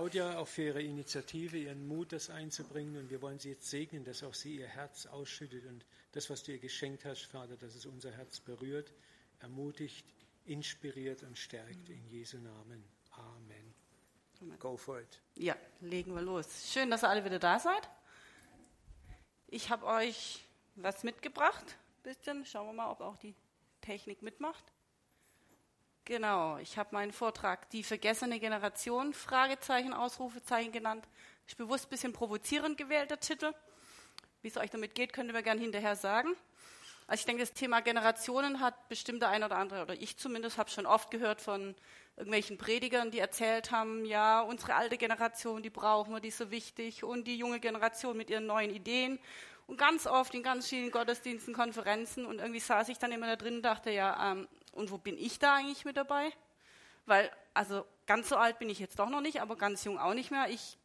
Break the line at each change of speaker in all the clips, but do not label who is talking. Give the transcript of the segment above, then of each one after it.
Claudia auch für ihre Initiative, ihren Mut, das einzubringen. Und wir wollen sie jetzt segnen, dass auch sie ihr Herz ausschüttet und das, was du ihr geschenkt hast, Vater, dass es unser Herz berührt, ermutigt, inspiriert und stärkt. In Jesu Namen. Amen. Go for it.
Ja, legen wir los. Schön, dass ihr alle wieder da seid. Ich habe euch was mitgebracht. Bisschen. Schauen wir mal, ob auch die Technik mitmacht. Genau, ich habe meinen Vortrag Die vergessene Generation, Fragezeichen, Ausrufezeichen genannt. Ist bewusst ein bisschen provozierend gewählt, der Titel. Wie es euch damit geht, könnt ihr mir gerne hinterher sagen. Also ich denke, das Thema Generationen hat bestimmt der eine oder andere, oder ich zumindest, habe schon oft gehört von irgendwelchen Predigern, die erzählt haben, ja, unsere alte Generation, die brauchen wir, die ist so wichtig, und die junge Generation mit ihren neuen Ideen. Und ganz oft in ganz vielen Gottesdiensten, Konferenzen, und irgendwie saß ich dann immer da drin und dachte, ja, ähm, und wo bin ich da eigentlich mit dabei? Weil, also ganz so alt bin ich jetzt doch noch nicht, aber ganz jung auch nicht mehr. Ich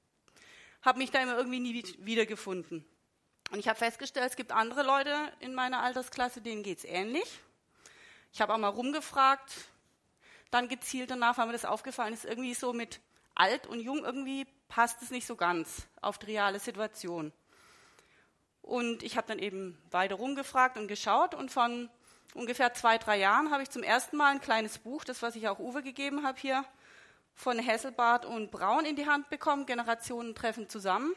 habe mich da immer irgendwie nie wiedergefunden. Und ich habe festgestellt, es gibt andere Leute in meiner Altersklasse, denen geht es ähnlich. Ich habe auch mal rumgefragt, dann gezielt danach, weil mir das aufgefallen ist, irgendwie so mit alt und jung, irgendwie passt es nicht so ganz auf die reale Situation. Und ich habe dann eben weiter rumgefragt und geschaut und von ungefähr zwei, drei Jahren habe ich zum ersten Mal ein kleines Buch, das was ich auch Uwe gegeben habe hier, von Hesselbart und Braun in die Hand bekommen, Generationen treffen zusammen.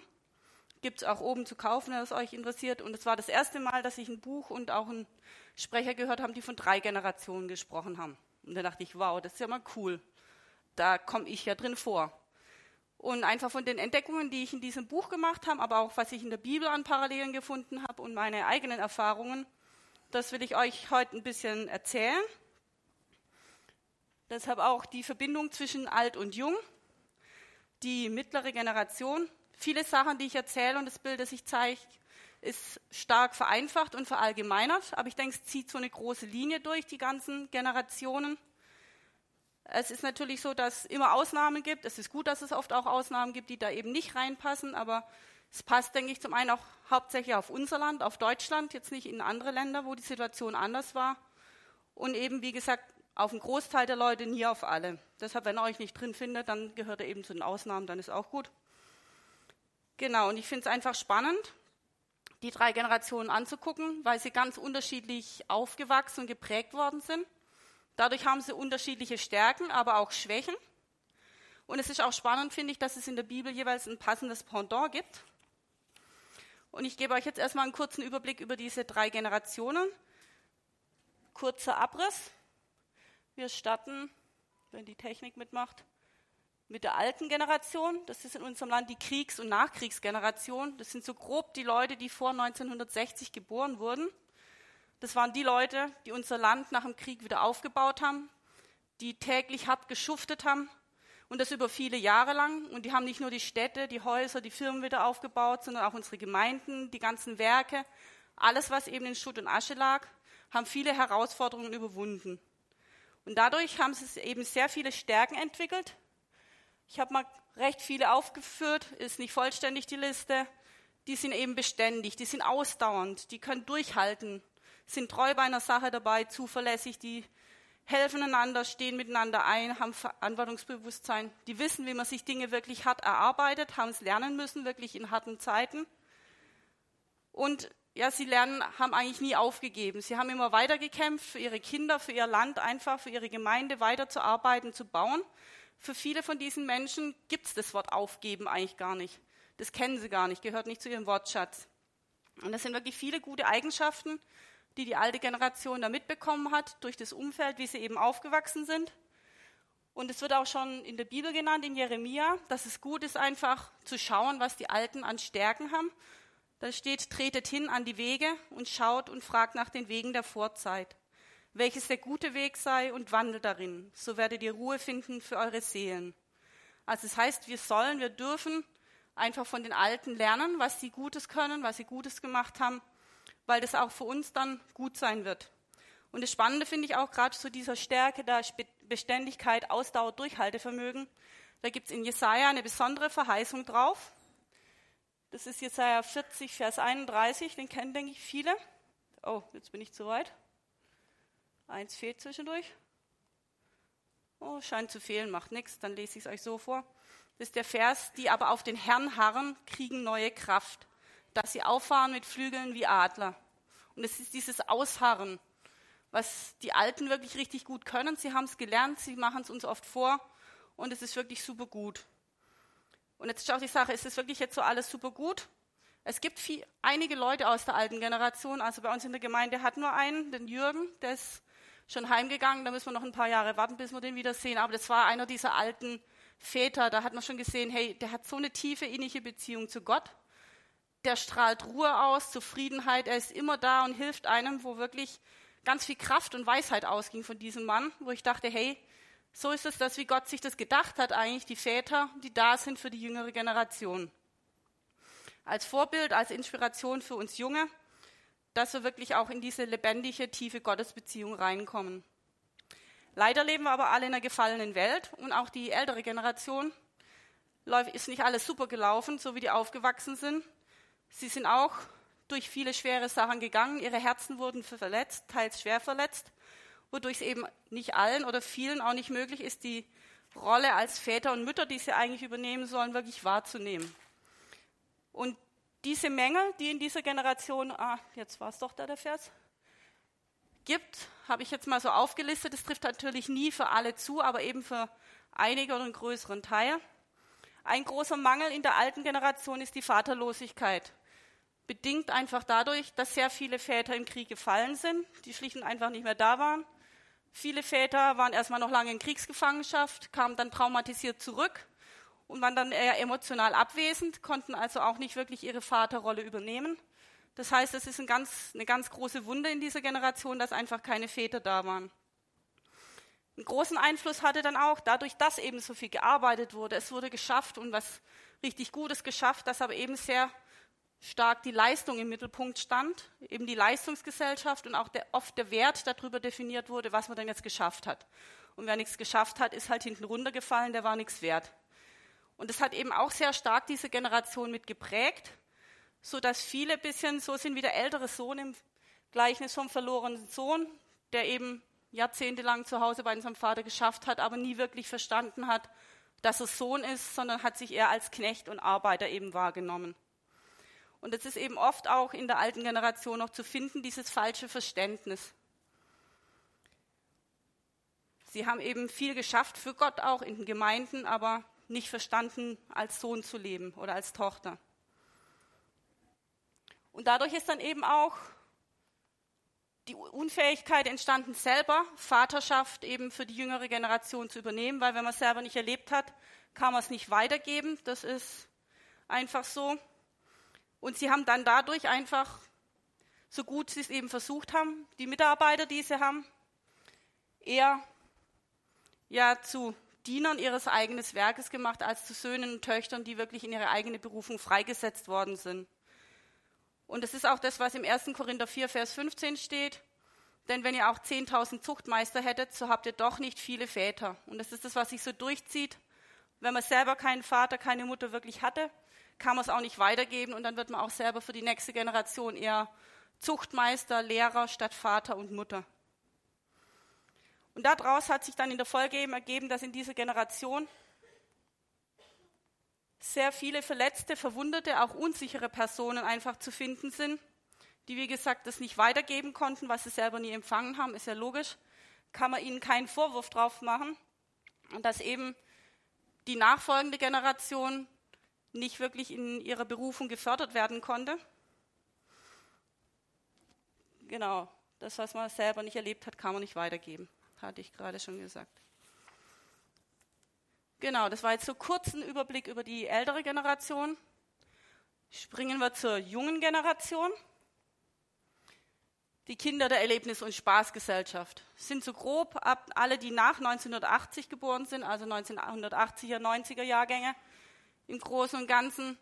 Gibt es auch oben zu kaufen, wenn es euch interessiert. Und es war das erste Mal, dass ich ein Buch und auch einen Sprecher gehört habe, die von drei Generationen gesprochen haben. Und da dachte ich, wow, das ist ja mal cool. Da komme ich ja drin vor. Und einfach von den Entdeckungen, die ich in diesem Buch gemacht habe, aber auch was ich in der Bibel an Parallelen gefunden habe und meine eigenen Erfahrungen, das will ich euch heute ein bisschen erzählen. Deshalb auch die Verbindung zwischen alt und jung, die mittlere Generation. Viele Sachen, die ich erzähle und das Bild, das ich zeige, ist stark vereinfacht und verallgemeinert, aber ich denke, es zieht so eine große Linie durch die ganzen Generationen. Es ist natürlich so, dass es immer Ausnahmen gibt. Es ist gut, dass es oft auch Ausnahmen gibt, die da eben nicht reinpassen, aber es passt, denke ich, zum einen auch hauptsächlich auf unser Land, auf Deutschland, jetzt nicht in andere Länder, wo die Situation anders war. Und eben, wie gesagt, auf einen Großteil der Leute, nie auf alle. Deshalb, wenn ihr euch nicht drin findet, dann gehört er eben zu den Ausnahmen, dann ist auch gut. Genau, und ich finde es einfach spannend, die drei Generationen anzugucken, weil sie ganz unterschiedlich aufgewachsen und geprägt worden sind. Dadurch haben sie unterschiedliche Stärken, aber auch Schwächen. Und es ist auch spannend, finde ich, dass es in der Bibel jeweils ein passendes Pendant gibt. Und ich gebe euch jetzt erstmal einen kurzen Überblick über diese drei Generationen. Kurzer Abriss. Wir starten, wenn die Technik mitmacht, mit der alten Generation. Das ist in unserem Land die Kriegs- und Nachkriegsgeneration. Das sind so grob die Leute, die vor 1960 geboren wurden. Das waren die Leute, die unser Land nach dem Krieg wieder aufgebaut haben, die täglich hart geschuftet haben, und das über viele Jahre lang. Und die haben nicht nur die Städte, die Häuser, die Firmen wieder aufgebaut, sondern auch unsere Gemeinden, die ganzen Werke, alles, was eben in Schutt und Asche lag, haben viele Herausforderungen überwunden. Und dadurch haben sie eben sehr viele Stärken entwickelt. Ich habe mal recht viele aufgeführt, ist nicht vollständig die Liste. Die sind eben beständig, die sind ausdauernd, die können durchhalten, sind treu bei einer Sache dabei, zuverlässig, die helfen einander, stehen miteinander ein, haben Verantwortungsbewusstsein, die wissen, wie man sich Dinge wirklich hart erarbeitet, haben es lernen müssen, wirklich in harten Zeiten. Und ja, sie lernen, haben eigentlich nie aufgegeben. Sie haben immer weitergekämpft für ihre Kinder, für ihr Land, einfach für ihre Gemeinde weiterzuarbeiten, zu bauen. Für viele von diesen Menschen gibt es das Wort aufgeben eigentlich gar nicht. Das kennen sie gar nicht, gehört nicht zu ihrem Wortschatz. Und das sind wirklich viele gute Eigenschaften, die die alte Generation da mitbekommen hat durch das Umfeld, wie sie eben aufgewachsen sind. Und es wird auch schon in der Bibel genannt, in Jeremia, dass es gut ist, einfach zu schauen, was die Alten an Stärken haben. Da steht, tretet hin an die Wege und schaut und fragt nach den Wegen der Vorzeit, welches der gute Weg sei und wandelt darin. So werdet ihr Ruhe finden für eure Seelen. Also es das heißt, wir sollen, wir dürfen einfach von den Alten lernen, was sie Gutes können, was sie Gutes gemacht haben weil das auch für uns dann gut sein wird. Und das Spannende finde ich auch gerade zu dieser Stärke der Beständigkeit, Ausdauer, Durchhaltevermögen. Da gibt es in Jesaja eine besondere Verheißung drauf. Das ist Jesaja 40, Vers 31, den kennen, denke ich, viele. Oh, jetzt bin ich zu weit. Eins fehlt zwischendurch. Oh, scheint zu fehlen, macht nichts, dann lese ich es euch so vor. Das ist der Vers, die aber auf den Herrn harren, kriegen neue Kraft, dass sie auffahren mit Flügeln wie Adler. Und es ist dieses Ausharren, was die Alten wirklich richtig gut können. Sie haben es gelernt, sie machen es uns oft vor und es ist wirklich super gut. Und jetzt auch die Sache, ist es wirklich jetzt so alles super gut? Es gibt viel, einige Leute aus der alten Generation, also bei uns in der Gemeinde hat nur einen, den Jürgen, der ist schon heimgegangen, da müssen wir noch ein paar Jahre warten, bis wir den wieder sehen. Aber das war einer dieser alten Väter, da hat man schon gesehen, hey, der hat so eine tiefe innige Beziehung zu Gott. Der strahlt Ruhe aus, Zufriedenheit, er ist immer da und hilft einem, wo wirklich ganz viel Kraft und Weisheit ausging von diesem Mann, wo ich dachte, hey, so ist es das, wie Gott sich das gedacht hat, eigentlich die Väter, die da sind für die jüngere Generation. Als Vorbild, als Inspiration für uns Junge, dass wir wirklich auch in diese lebendige, tiefe Gottesbeziehung reinkommen. Leider leben wir aber alle in einer gefallenen Welt und auch die ältere Generation ist nicht alles super gelaufen, so wie die aufgewachsen sind. Sie sind auch durch viele schwere Sachen gegangen, ihre Herzen wurden verletzt, teils schwer verletzt, wodurch es eben nicht allen oder vielen auch nicht möglich ist, die Rolle als Väter und Mütter, die sie eigentlich übernehmen sollen, wirklich wahrzunehmen. Und diese Menge, die in dieser Generation, ah, jetzt war es doch da der Vers, gibt, habe ich jetzt mal so aufgelistet. Das trifft natürlich nie für alle zu, aber eben für einige oder einen größeren Teil. Ein großer Mangel in der alten Generation ist die Vaterlosigkeit. Bedingt einfach dadurch, dass sehr viele Väter im Krieg gefallen sind, die schlicht und einfach nicht mehr da waren. Viele Väter waren erstmal noch lange in Kriegsgefangenschaft, kamen dann traumatisiert zurück und waren dann eher emotional abwesend, konnten also auch nicht wirklich ihre Vaterrolle übernehmen. Das heißt, es ist ein ganz, eine ganz große Wunde in dieser Generation, dass einfach keine Väter da waren. Einen großen Einfluss hatte dann auch, dadurch, dass eben so viel gearbeitet wurde, es wurde geschafft und was richtig Gutes geschafft, dass aber eben sehr stark die Leistung im Mittelpunkt stand, eben die Leistungsgesellschaft und auch der, oft der Wert darüber definiert wurde, was man denn jetzt geschafft hat. Und wer nichts geschafft hat, ist halt hinten runtergefallen, der war nichts wert. Und das hat eben auch sehr stark diese Generation mit geprägt, so dass viele bisschen so sind wie der ältere Sohn im Gleichnis vom verlorenen Sohn, der eben jahrzehntelang zu Hause bei unserem Vater geschafft hat, aber nie wirklich verstanden hat, dass er Sohn ist, sondern hat sich eher als Knecht und Arbeiter eben wahrgenommen. Und das ist eben oft auch in der alten Generation noch zu finden, dieses falsche Verständnis. Sie haben eben viel geschafft für Gott auch in den Gemeinden, aber nicht verstanden, als Sohn zu leben oder als Tochter. Und dadurch ist dann eben auch die Unfähigkeit entstanden, selber Vaterschaft eben für die jüngere Generation zu übernehmen, weil wenn man es selber nicht erlebt hat, kann man es nicht weitergeben. Das ist einfach so. Und sie haben dann dadurch einfach, so gut sie es eben versucht haben, die Mitarbeiter, die sie haben, eher ja zu Dienern ihres eigenen Werkes gemacht, als zu Söhnen und Töchtern, die wirklich in ihre eigene Berufung freigesetzt worden sind. Und das ist auch das, was im 1. Korinther 4, Vers 15 steht. Denn wenn ihr auch 10.000 Zuchtmeister hättet, so habt ihr doch nicht viele Väter. Und das ist das, was sich so durchzieht. Wenn man selber keinen Vater, keine Mutter wirklich hatte, kann man es auch nicht weitergeben und dann wird man auch selber für die nächste Generation eher Zuchtmeister, Lehrer statt Vater und Mutter. Und daraus hat sich dann in der Folge eben ergeben, dass in dieser Generation sehr viele verletzte, verwundete, auch unsichere Personen einfach zu finden sind, die, wie gesagt, das nicht weitergeben konnten, was sie selber nie empfangen haben, ist ja logisch, kann man ihnen keinen Vorwurf drauf machen. Und dass eben die nachfolgende Generation nicht wirklich in ihrer Berufung gefördert werden konnte. Genau, das, was man selber nicht erlebt hat, kann man nicht weitergeben hatte ich gerade schon gesagt. Genau, das war jetzt so kurz ein Überblick über die ältere Generation. Springen wir zur jungen Generation. Die Kinder der Erlebnis- und Spaßgesellschaft sind so grob ab alle, die nach 1980 geboren sind, also 1980er, 90er Jahrgänge im Großen und Ganzen.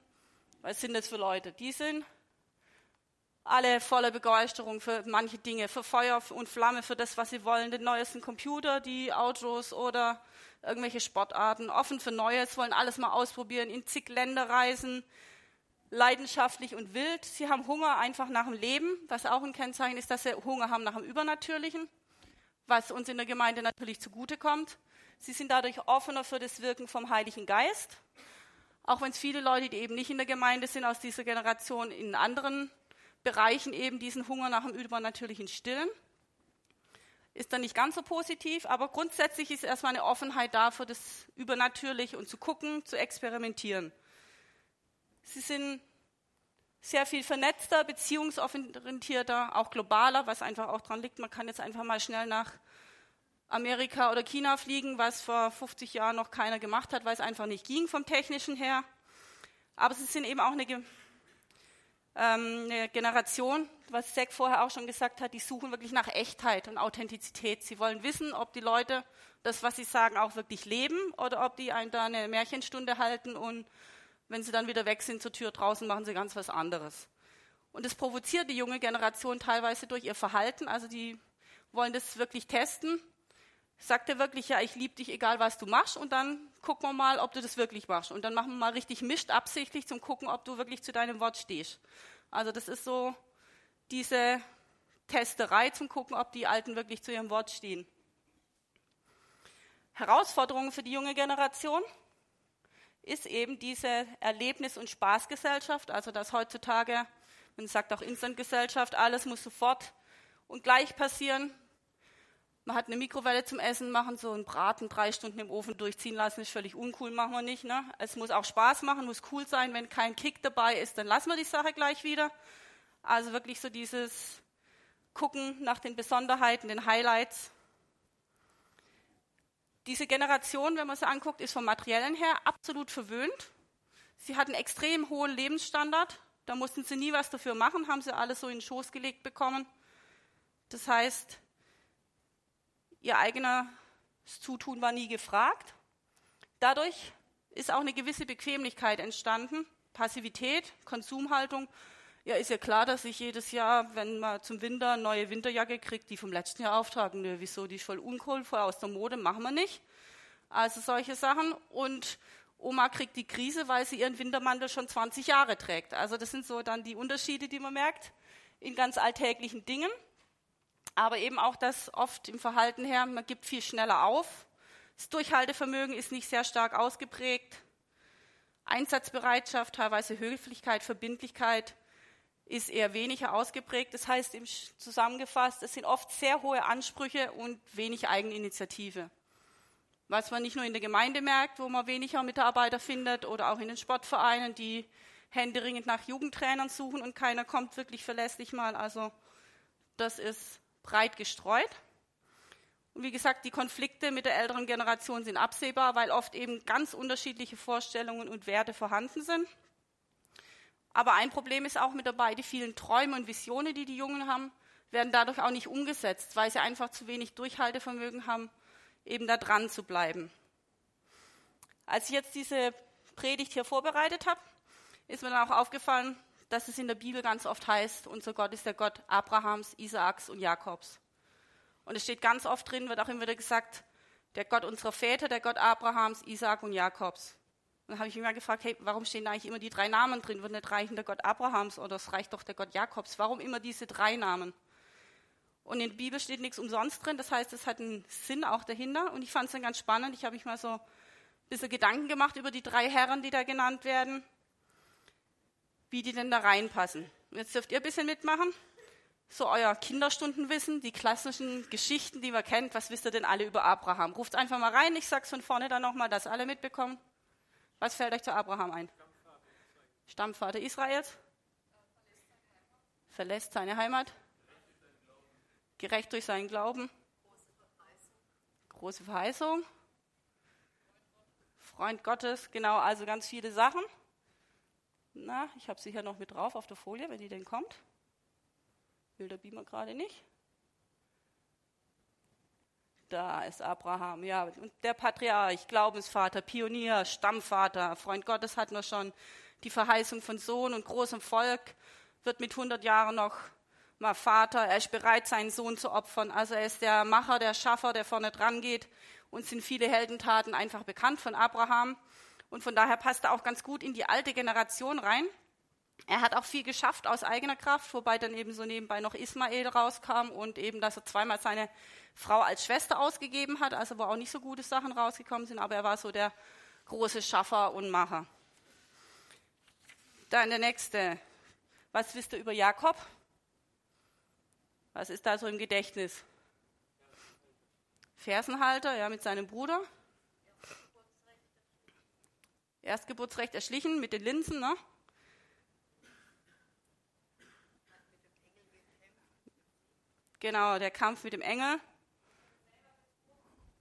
Was sind das für Leute? Die sind alle voller Begeisterung für manche Dinge, für Feuer und Flamme, für das, was sie wollen, den neuesten Computer, die Autos oder irgendwelche Sportarten, offen für Neues, wollen alles mal ausprobieren, in zig Länder reisen, leidenschaftlich und wild. Sie haben Hunger einfach nach dem Leben, was auch ein Kennzeichen ist, dass sie Hunger haben nach dem Übernatürlichen, was uns in der Gemeinde natürlich zugutekommt. Sie sind dadurch offener für das Wirken vom Heiligen Geist Auch wenn es viele Leute, die eben nicht in der Gemeinde sind, aus dieser Generation in anderen Bereichen eben diesen Hunger nach dem Übernatürlichen stillen. Ist dann nicht ganz so positiv, aber grundsätzlich ist erstmal eine Offenheit da für das Übernatürliche und zu gucken, zu experimentieren. Sie sind sehr viel vernetzter, beziehungsorientierter, auch globaler, was einfach auch daran liegt, man kann jetzt einfach mal schnell nach Amerika oder China fliegen, was vor 50 Jahren noch keiner gemacht hat, weil es einfach nicht ging vom technischen her. Aber sie sind eben auch eine, ähm, eine Generation, was Zack vorher auch schon gesagt hat, die suchen wirklich nach Echtheit und Authentizität. Sie wollen wissen, ob die Leute das, was sie sagen, auch wirklich leben oder ob die einen da eine Märchenstunde halten und wenn sie dann wieder weg sind zur Tür draußen, machen sie ganz was anderes. Und das provoziert die junge Generation teilweise durch ihr Verhalten. Also die wollen das wirklich testen. Sagt er wirklich, ja, ich liebe dich, egal was du machst, und dann gucken wir mal, ob du das wirklich machst. Und dann machen wir mal richtig mischt absichtlich zum Gucken, ob du wirklich zu deinem Wort stehst. Also das ist so diese Testerei zum Gucken, ob die Alten wirklich zu ihrem Wort stehen. Herausforderungen für die junge Generation ist eben diese Erlebnis- und Spaßgesellschaft, also dass heutzutage, man sagt auch Instantgesellschaft, alles muss sofort und gleich passieren. Man hat eine Mikrowelle zum Essen machen, so einen Braten drei Stunden im Ofen durchziehen lassen, ist völlig uncool, machen wir nicht. Ne? Es muss auch Spaß machen, muss cool sein. Wenn kein Kick dabei ist, dann lassen wir die Sache gleich wieder. Also wirklich so dieses Gucken nach den Besonderheiten, den Highlights diese Generation, wenn man sie anguckt, ist vom Materiellen her absolut verwöhnt. Sie hatten extrem hohen Lebensstandard. Da mussten sie nie was dafür machen, haben sie alles so in den Schoß gelegt bekommen. Das heißt, ihr eigenes Zutun war nie gefragt. Dadurch ist auch eine gewisse Bequemlichkeit entstanden. Passivität, Konsumhaltung. Ja, ist ja klar, dass ich jedes Jahr, wenn man zum Winter eine neue Winterjacke kriegt, die vom letzten Jahr auftragen. Nö, wieso, die ist voll uncool, voll aus der Mode, machen wir nicht. Also solche Sachen. Und Oma kriegt die Krise, weil sie ihren Wintermantel schon 20 Jahre trägt. Also das sind so dann die Unterschiede, die man merkt in ganz alltäglichen Dingen. Aber eben auch das oft im Verhalten her, man gibt viel schneller auf. Das Durchhaltevermögen ist nicht sehr stark ausgeprägt. Einsatzbereitschaft, teilweise Höflichkeit, Verbindlichkeit ist eher weniger ausgeprägt. Das heißt, zusammengefasst, es sind oft sehr hohe Ansprüche und wenig Eigeninitiative. Was man nicht nur in der Gemeinde merkt, wo man weniger Mitarbeiter findet, oder auch in den Sportvereinen, die händeringend nach Jugendtrainern suchen und keiner kommt wirklich verlässlich mal. Also das ist breit gestreut. Und wie gesagt, die Konflikte mit der älteren Generation sind absehbar, weil oft eben ganz unterschiedliche Vorstellungen und Werte vorhanden sind. Aber ein Problem ist auch mit dabei, die vielen Träume und Visionen, die die Jungen haben, werden dadurch auch nicht umgesetzt, weil sie einfach zu wenig Durchhaltevermögen haben, eben da dran zu bleiben. Als ich jetzt diese Predigt hier vorbereitet habe, ist mir dann auch aufgefallen, dass es in der Bibel ganz oft heißt, unser Gott ist der Gott Abrahams, Isaaks und Jakobs. Und es steht ganz oft drin, wird auch immer wieder gesagt, der Gott unserer Väter, der Gott Abrahams, Isaak und Jakobs. Dann habe ich mich mal gefragt, hey, warum stehen eigentlich immer die drei Namen drin? Wird nicht reichen der Gott Abrahams oder es reicht doch der Gott Jakobs? Warum immer diese drei Namen? Und in der Bibel steht nichts umsonst drin, das heißt, es hat einen Sinn auch dahinter. Und ich fand es dann ganz spannend. Ich habe mich mal so ein bisschen Gedanken gemacht über die drei Herren, die da genannt werden, wie die denn da reinpassen. Jetzt dürft ihr ein bisschen mitmachen. So euer Kinderstundenwissen, die klassischen Geschichten, die man kennt. Was wisst ihr denn alle über Abraham? Ruft einfach mal rein. Ich sag's von vorne dann nochmal, dass alle mitbekommen. Was fällt euch zu Abraham ein? Stammvater Israels? Verlässt seine Heimat? Gerecht durch seinen Glauben? Große Verheißung? Freund Gottes, genau, also ganz viele Sachen. Na, ich habe sie hier noch mit drauf auf der Folie, wenn die denn kommt. Will der Beamer gerade nicht. Da ist Abraham, ja. Und der Patriarch, Glaubensvater, Pionier, Stammvater, Freund Gottes hat noch schon die Verheißung von Sohn und großem Volk, wird mit 100 Jahren noch mal Vater. Er ist bereit, seinen Sohn zu opfern. Also er ist der Macher, der Schaffer, der vorne dran geht. Und sind viele Heldentaten einfach bekannt von Abraham. Und von daher passt er auch ganz gut in die alte Generation rein. Er hat auch viel geschafft aus eigener Kraft, wobei dann eben so nebenbei noch Ismael rauskam und eben, dass er zweimal seine Frau als Schwester ausgegeben hat, also wo auch nicht so gute Sachen rausgekommen sind, aber er war so der große Schaffer und Macher. Dann der nächste. Was wisst ihr über Jakob? Was ist da so im Gedächtnis? Fersenhalter, ja, mit seinem Bruder. Erstgeburtsrecht erschlichen mit den Linsen, ne? Genau, der Kampf mit dem Engel.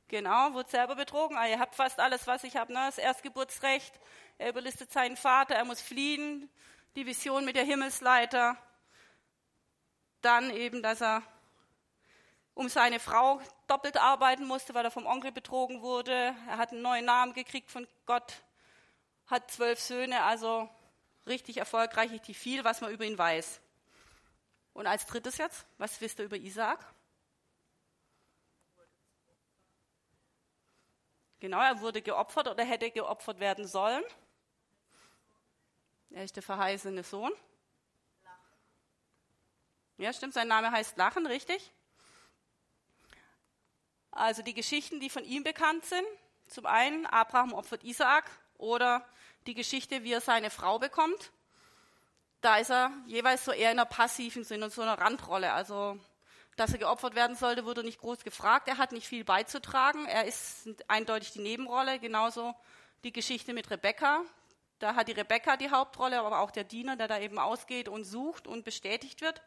Genau, wurde selber betrogen. Ah, ihr habt fast alles, was ich habe. Ne? Das Erstgeburtsrecht. Er überlistet seinen Vater, er muss fliehen. Die Vision mit der Himmelsleiter. Dann eben, dass er um seine Frau doppelt arbeiten musste, weil er vom Onkel betrogen wurde. Er hat einen neuen Namen gekriegt von Gott, hat zwölf Söhne, also richtig erfolgreich, richtig viel, was man über ihn weiß. Und als drittes jetzt, was wisst ihr über Isaak? Genau, er wurde geopfert oder hätte geopfert werden sollen. Er ist der verheißene Sohn. Ja, stimmt, sein Name heißt Lachen, richtig? Also die Geschichten, die von ihm bekannt sind. Zum einen, Abraham opfert Isaak oder die Geschichte, wie er seine Frau bekommt. Da ist er jeweils so eher in einer passiven Sinne, in so einer Randrolle. Also dass er geopfert werden sollte, wurde nicht groß gefragt. Er hat nicht viel beizutragen. Er ist eindeutig die Nebenrolle. Genauso die Geschichte mit Rebecca. Da hat die Rebecca die Hauptrolle, aber auch der Diener, der da eben ausgeht und sucht und bestätigt wird.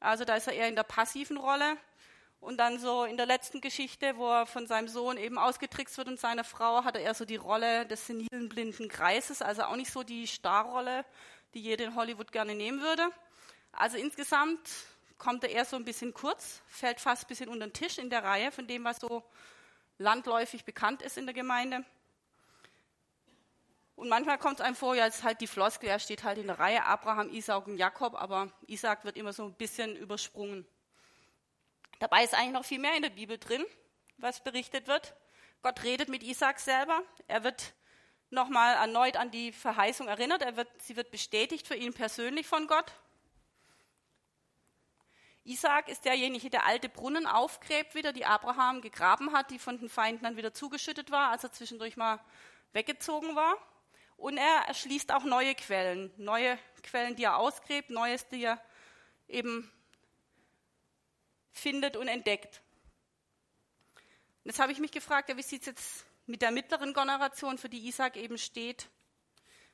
Also da ist er eher in der passiven Rolle. Und dann so in der letzten Geschichte, wo er von seinem Sohn eben ausgetrickst wird und seiner Frau, hat er eher so die Rolle des senilen blinden Kreises, also auch nicht so die Starrolle, die jeder in Hollywood gerne nehmen würde. Also insgesamt kommt er eher so ein bisschen kurz, fällt fast ein bisschen unter den Tisch in der Reihe von dem, was so landläufig bekannt ist in der Gemeinde. Und manchmal kommt es einem vor, ja, ist halt die Floskel, er steht halt in der Reihe, Abraham, Isaac und Jakob, aber Isaac wird immer so ein bisschen übersprungen. Dabei ist eigentlich noch viel mehr in der Bibel drin, was berichtet wird. Gott redet mit Isaac selber. Er wird nochmal erneut an die Verheißung erinnert. Er wird, sie wird bestätigt für ihn persönlich von Gott. Isaac ist derjenige, der alte Brunnen aufgräbt wieder, die Abraham gegraben hat, die von den Feinden dann wieder zugeschüttet war, als er zwischendurch mal weggezogen war. Und er erschließt auch neue Quellen, neue Quellen, die er ausgräbt, Neues, die er eben findet und entdeckt. Jetzt habe ich mich gefragt, ja, wie sieht es jetzt mit der mittleren Generation, für die Isaac eben steht,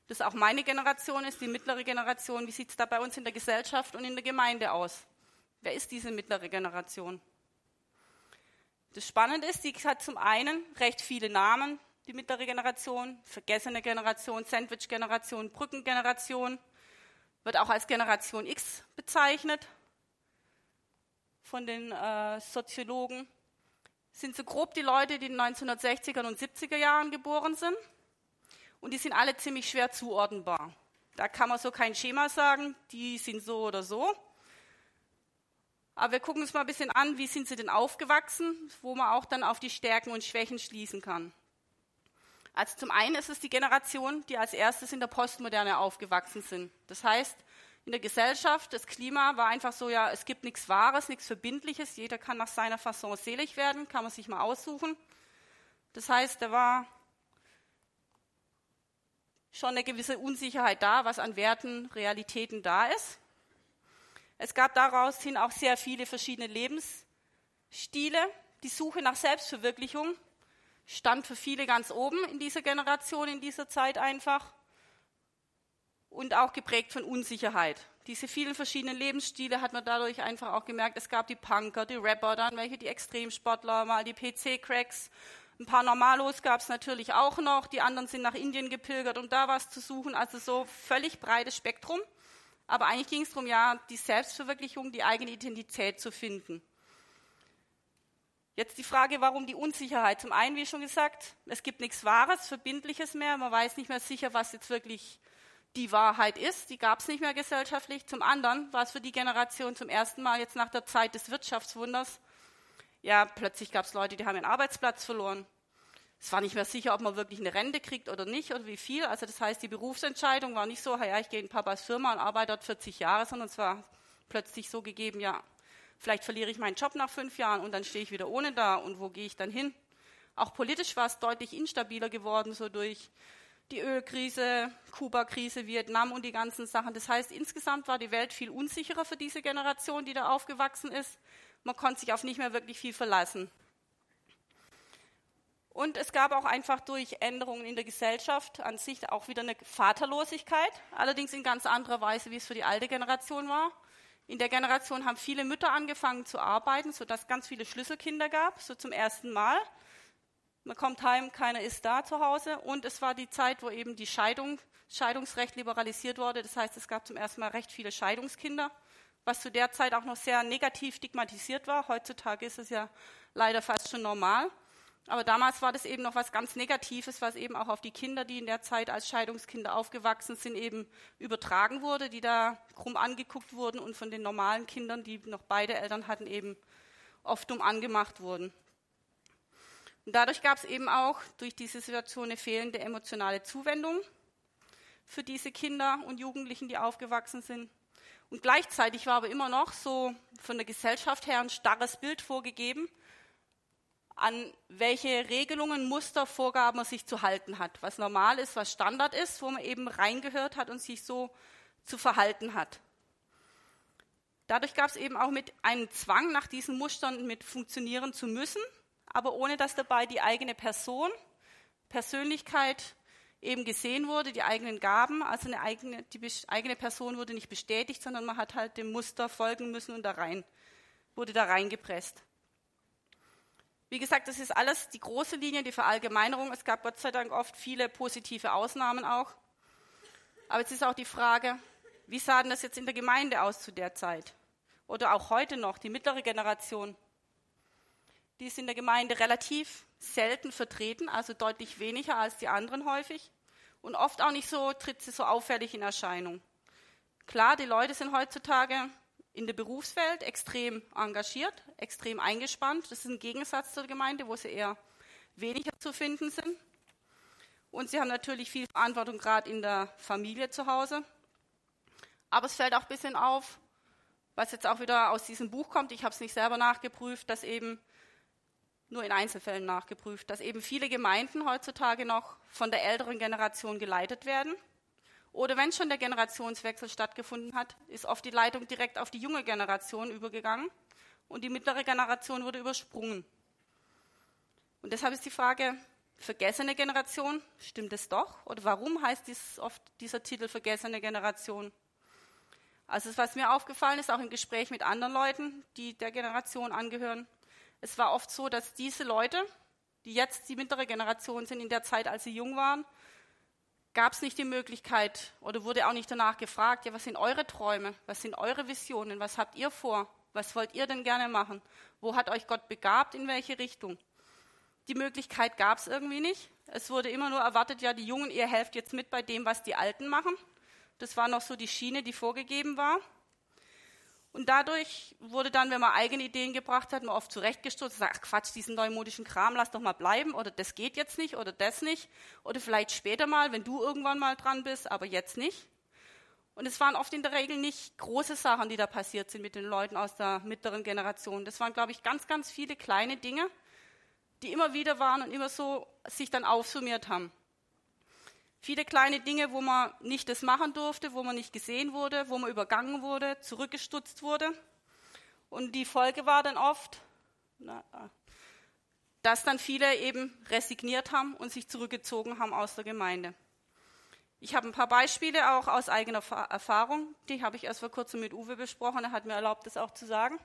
das auch meine Generation ist, die mittlere Generation, wie sieht es da bei uns in der Gesellschaft und in der Gemeinde aus? Wer ist diese mittlere Generation? Das Spannende ist, sie hat zum einen recht viele Namen, die mittlere Generation, vergessene Generation, Sandwich-Generation, Brückengeneration, wird auch als Generation X bezeichnet von den äh, Soziologen. Sind so grob die Leute, die in den 1960er und 70er Jahren geboren sind. Und die sind alle ziemlich schwer zuordnenbar. Da kann man so kein Schema sagen, die sind so oder so. Aber wir gucken uns mal ein bisschen an, wie sind sie denn aufgewachsen, wo man auch dann auf die Stärken und Schwächen schließen kann. Also zum einen ist es die Generation, die als erstes in der Postmoderne aufgewachsen sind. Das heißt, in der Gesellschaft, das Klima war einfach so, ja, es gibt nichts Wahres, nichts Verbindliches, jeder kann nach seiner Fasson selig werden, kann man sich mal aussuchen. Das heißt, da war schon eine gewisse Unsicherheit da, was an Werten, Realitäten da ist. Es gab daraus hin auch sehr viele verschiedene Lebensstile. Die Suche nach Selbstverwirklichung stand für viele ganz oben in dieser Generation, in dieser Zeit einfach. Und auch geprägt von Unsicherheit. Diese vielen verschiedenen Lebensstile hat man dadurch einfach auch gemerkt. Es gab die Punker, die Rapper, dann welche die Extremsportler, mal die PC-Cracks. Ein paar Normalos gab es natürlich auch noch. Die anderen sind nach Indien gepilgert, um da was zu suchen. Also so völlig breites Spektrum. Aber eigentlich ging es darum, ja, die Selbstverwirklichung, die eigene Identität zu finden. Jetzt die Frage, warum die Unsicherheit? Zum einen, wie schon gesagt, es gibt nichts Wahres, Verbindliches mehr. Man weiß nicht mehr sicher, was jetzt wirklich die Wahrheit ist. Die gab es nicht mehr gesellschaftlich. Zum anderen war es für die Generation zum ersten Mal jetzt nach der Zeit des Wirtschaftswunders. Ja, plötzlich gab es Leute, die haben ihren Arbeitsplatz verloren. Es war nicht mehr sicher, ob man wirklich eine Rente kriegt oder nicht oder wie viel. Also das heißt, die Berufsentscheidung war nicht so, ja, ich gehe in Papas Firma und arbeite dort 40 Jahre, sondern es war plötzlich so gegeben, ja, vielleicht verliere ich meinen Job nach fünf Jahren und dann stehe ich wieder ohne da und wo gehe ich dann hin? Auch politisch war es deutlich instabiler geworden, so durch die Ölkrise, Kuba-Krise, Vietnam und die ganzen Sachen. Das heißt, insgesamt war die Welt viel unsicherer für diese Generation, die da aufgewachsen ist. Man konnte sich auf nicht mehr wirklich viel verlassen. Und es gab auch einfach durch Änderungen in der Gesellschaft an sich auch wieder eine Vaterlosigkeit, allerdings in ganz anderer Weise, wie es für die alte Generation war. In der Generation haben viele Mütter angefangen zu arbeiten, sodass es ganz viele Schlüsselkinder gab, so zum ersten Mal. Man kommt heim, keiner ist da zu Hause. Und es war die Zeit, wo eben die Scheidung, Scheidungsrecht liberalisiert wurde. Das heißt, es gab zum ersten Mal recht viele Scheidungskinder, was zu der Zeit auch noch sehr negativ stigmatisiert war. Heutzutage ist es ja leider fast schon normal. Aber damals war das eben noch was ganz Negatives, was eben auch auf die Kinder, die in der Zeit als Scheidungskinder aufgewachsen sind, eben übertragen wurde, die da krumm angeguckt wurden und von den normalen Kindern, die noch beide Eltern hatten, eben oft dumm angemacht wurden. Und dadurch gab es eben auch durch diese Situation eine fehlende emotionale Zuwendung für diese Kinder und Jugendlichen, die aufgewachsen sind. Und gleichzeitig war aber immer noch so von der Gesellschaft her ein starres Bild vorgegeben, an welche Regelungen, Muster, Vorgaben man sich zu halten hat, was normal ist, was Standard ist, wo man eben reingehört hat und sich so zu verhalten hat. Dadurch gab es eben auch mit einen Zwang, nach diesen Mustern mit funktionieren zu müssen, aber ohne dass dabei die eigene Person, Persönlichkeit eben gesehen wurde, die eigenen Gaben, also eine eigene, die eigene Person wurde nicht bestätigt, sondern man hat halt dem Muster folgen müssen und da rein, wurde da reingepresst. Wie gesagt, das ist alles die große Linie, die Verallgemeinerung. Es gab Gott sei Dank oft viele positive Ausnahmen auch. Aber es ist auch die Frage, wie sah denn das jetzt in der Gemeinde aus zu der Zeit? Oder auch heute noch, die mittlere Generation. Die ist in der Gemeinde relativ selten vertreten, also deutlich weniger als die anderen häufig. Und oft auch nicht so, tritt sie so auffällig in Erscheinung. Klar, die Leute sind heutzutage in der Berufswelt extrem engagiert, extrem eingespannt. Das ist ein Gegensatz zur Gemeinde, wo sie eher weniger zu finden sind. Und sie haben natürlich viel Verantwortung gerade in der Familie zu Hause. Aber es fällt auch ein bisschen auf, was jetzt auch wieder aus diesem Buch kommt. Ich habe es nicht selber nachgeprüft, dass eben nur in Einzelfällen nachgeprüft, dass eben viele Gemeinden heutzutage noch von der älteren Generation geleitet werden oder wenn schon der Generationswechsel stattgefunden hat, ist oft die Leitung direkt auf die junge Generation übergegangen und die mittlere Generation wurde übersprungen. Und deshalb ist die Frage, vergessene Generation, stimmt es doch? Oder warum heißt dies oft dieser Titel vergessene Generation? Also was mir aufgefallen ist, auch im Gespräch mit anderen Leuten, die der Generation angehören, es war oft so, dass diese Leute, die jetzt die mittlere Generation sind, in der Zeit, als sie jung waren, gab es nicht die Möglichkeit oder wurde auch nicht danach gefragt, ja, was sind eure Träume, was sind eure Visionen, was habt ihr vor, was wollt ihr denn gerne machen, wo hat euch Gott begabt, in welche Richtung. Die Möglichkeit gab es irgendwie nicht. Es wurde immer nur erwartet, ja, die Jungen, ihr helft jetzt mit bei dem, was die Alten machen. Das war noch so die Schiene, die vorgegeben war. Und dadurch wurde dann, wenn man eigene Ideen gebracht hat, man oft zurechtgestutzt, sagt, ach Quatsch, diesen neumodischen Kram, lass doch mal bleiben, oder das geht jetzt nicht, oder das nicht, oder vielleicht später mal, wenn du irgendwann mal dran bist, aber jetzt nicht. Und es waren oft in der Regel nicht große Sachen, die da passiert sind mit den Leuten aus der mittleren Generation. Das waren, glaube ich, ganz, ganz viele kleine Dinge, die immer wieder waren und immer so sich dann aufsummiert haben. Viele kleine Dinge, wo man nicht das machen durfte, wo man nicht gesehen wurde, wo man übergangen wurde, zurückgestutzt wurde. Und die Folge war dann oft, dass dann viele eben resigniert haben und sich zurückgezogen haben aus der Gemeinde. Ich habe ein paar Beispiele auch aus eigener Erfahrung. Die habe ich erst vor kurzem mit Uwe besprochen. Er hat mir erlaubt, das auch zu sagen.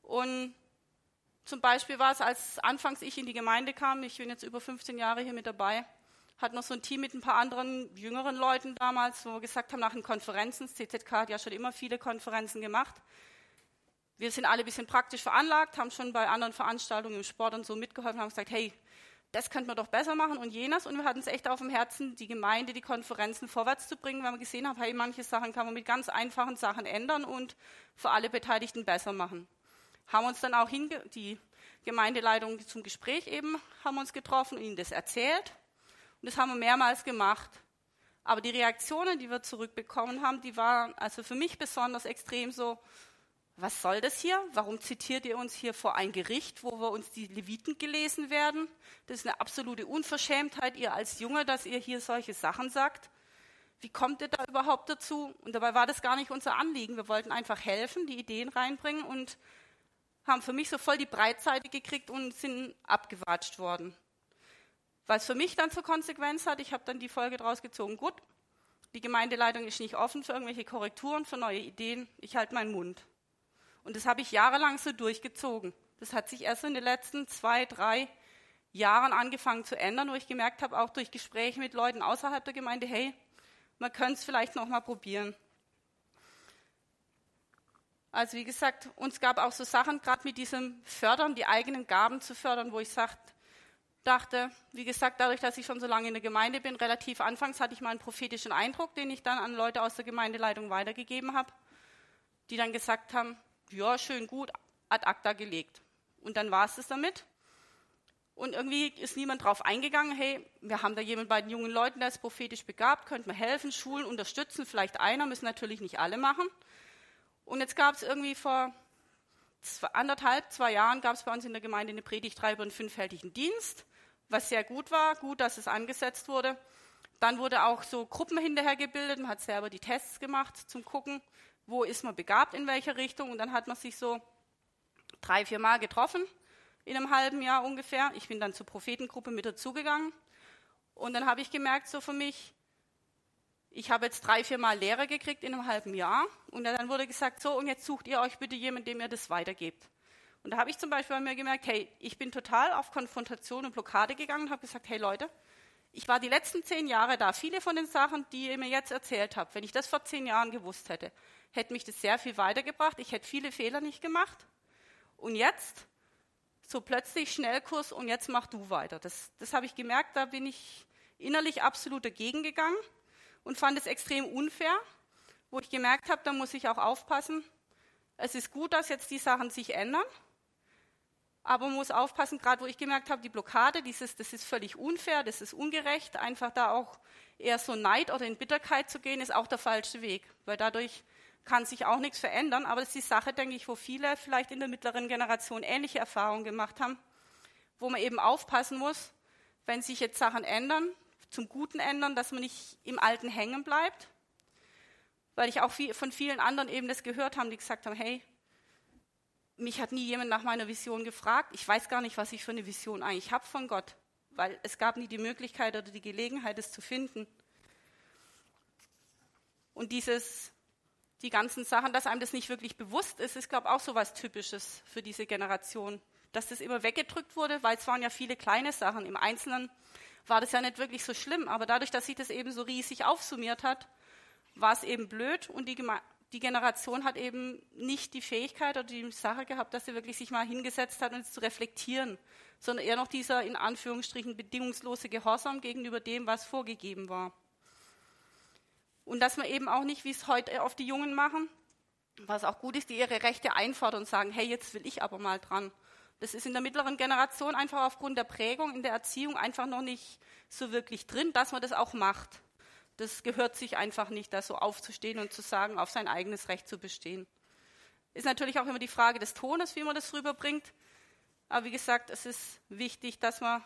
Und zum Beispiel war es, als anfangs ich in die Gemeinde kam, ich bin jetzt über 15 Jahre hier mit dabei, hat noch so ein Team mit ein paar anderen jüngeren Leuten damals, wo wir gesagt haben, nach den Konferenzen, CZK hat ja schon immer viele Konferenzen gemacht. Wir sind alle ein bisschen praktisch veranlagt, haben schon bei anderen Veranstaltungen im Sport und so mitgeholfen, haben gesagt, hey, das könnte man doch besser machen und jenes. Und wir hatten es echt auf dem Herzen, die Gemeinde, die Konferenzen vorwärts zu bringen, weil wir gesehen haben, hey, manche Sachen kann man mit ganz einfachen Sachen ändern und für alle Beteiligten besser machen. Haben uns dann auch die Gemeindeleitung zum Gespräch eben, haben uns getroffen und ihnen das erzählt. Und das haben wir mehrmals gemacht. Aber die Reaktionen, die wir zurückbekommen haben, die waren also für mich besonders extrem so, was soll das hier? Warum zitiert ihr uns hier vor ein Gericht, wo wir uns die Leviten gelesen werden? Das ist eine absolute Unverschämtheit, ihr als Junge, dass ihr hier solche Sachen sagt. Wie kommt ihr da überhaupt dazu? Und dabei war das gar nicht unser Anliegen. Wir wollten einfach helfen, die Ideen reinbringen und haben für mich so voll die Breitseite gekriegt und sind abgewatscht worden. Was für mich dann zur Konsequenz hat, ich habe dann die Folge draus gezogen, gut, die Gemeindeleitung ist nicht offen für irgendwelche Korrekturen, für neue Ideen, ich halte meinen Mund. Und das habe ich jahrelang so durchgezogen. Das hat sich erst in den letzten zwei, drei Jahren angefangen zu ändern, wo ich gemerkt habe, auch durch Gespräche mit Leuten außerhalb der Gemeinde, hey, man könnte es vielleicht noch mal probieren. Also wie gesagt, uns gab auch so Sachen, gerade mit diesem Fördern, die eigenen Gaben zu fördern, wo ich sagt, dachte, wie gesagt, dadurch, dass ich schon so lange in der Gemeinde bin, relativ anfangs hatte ich mal einen prophetischen Eindruck, den ich dann an Leute aus der Gemeindeleitung weitergegeben habe, die dann gesagt haben, ja, schön gut, ad acta gelegt. Und dann war es das damit. Und irgendwie ist niemand drauf eingegangen, hey, wir haben da jemanden bei den jungen Leuten, der ist prophetisch begabt, könnte man helfen, schulen, unterstützen, vielleicht einer, müssen natürlich nicht alle machen. Und jetzt gab es irgendwie vor anderthalb, zwei Jahren gab es bei uns in der Gemeinde eine Predigtreihe über einen fünffältigen Dienst, was sehr gut war, gut, dass es angesetzt wurde. Dann wurde auch so Gruppen hinterher gebildet, man hat selber die Tests gemacht zum Gucken, wo ist man begabt in welcher Richtung. Und dann hat man sich so drei, vier Mal getroffen in einem halben Jahr ungefähr. Ich bin dann zur Prophetengruppe mit dazugegangen. Und dann habe ich gemerkt, so für mich, ich habe jetzt drei, vier Mal Lehre gekriegt in einem halben Jahr. Und dann wurde gesagt, so, und jetzt sucht ihr euch bitte jemanden, dem ihr das weitergebt. Und da habe ich zum Beispiel bei mir gemerkt, hey, ich bin total auf Konfrontation und Blockade gegangen und habe gesagt, hey Leute, ich war die letzten zehn Jahre da. Viele von den Sachen, die ihr mir jetzt erzählt habt, wenn ich das vor zehn Jahren gewusst hätte, hätte mich das sehr viel weitergebracht. Ich hätte viele Fehler nicht gemacht. Und jetzt so plötzlich Schnellkurs und jetzt mach du weiter. Das, das habe ich gemerkt, da bin ich innerlich absolut dagegen gegangen und fand es extrem unfair, wo ich gemerkt habe, da muss ich auch aufpassen. Es ist gut, dass jetzt die Sachen sich ändern, aber man muss aufpassen, gerade wo ich gemerkt habe, die Blockade, dieses, das ist völlig unfair, das ist ungerecht, einfach da auch eher so Neid oder in Bitterkeit zu gehen, ist auch der falsche Weg, weil dadurch kann sich auch nichts verändern, aber das ist die Sache, denke ich, wo viele vielleicht in der mittleren Generation ähnliche Erfahrungen gemacht haben, wo man eben aufpassen muss, wenn sich jetzt Sachen ändern, zum Guten ändern, dass man nicht im Alten hängen bleibt. Weil ich auch von vielen anderen eben das gehört habe, die gesagt haben, hey, mich hat nie jemand nach meiner Vision gefragt. Ich weiß gar nicht, was ich für eine Vision eigentlich habe von Gott, weil es gab nie die Möglichkeit oder die Gelegenheit, es zu finden. Und dieses die ganzen Sachen, dass einem das nicht wirklich bewusst ist, ist, glaube ich, auch so was Typisches für diese Generation. Dass das immer weggedrückt wurde, weil es waren ja viele kleine Sachen. Im Einzelnen war das ja nicht wirklich so schlimm, aber dadurch, dass sich das eben so riesig aufsummiert hat, war es eben blöd und die, die Generation hat eben nicht die Fähigkeit oder die Sache gehabt, dass sie wirklich sich mal hingesetzt hat, um es zu reflektieren, sondern eher noch dieser in Anführungsstrichen bedingungslose Gehorsam gegenüber dem, was vorgegeben war. Und dass man eben auch nicht, wie es heute oft die Jungen machen, was auch gut ist, die ihre Rechte einfordern und sagen, hey, jetzt will ich aber mal dran. Das ist in der mittleren Generation einfach aufgrund der Prägung in der Erziehung einfach noch nicht so wirklich drin, dass man das auch macht. Das gehört sich einfach nicht, da so aufzustehen und zu sagen, auf sein eigenes Recht zu bestehen. Ist natürlich auch immer die Frage des Tones, wie man das rüberbringt. Aber wie gesagt, es ist wichtig, dass man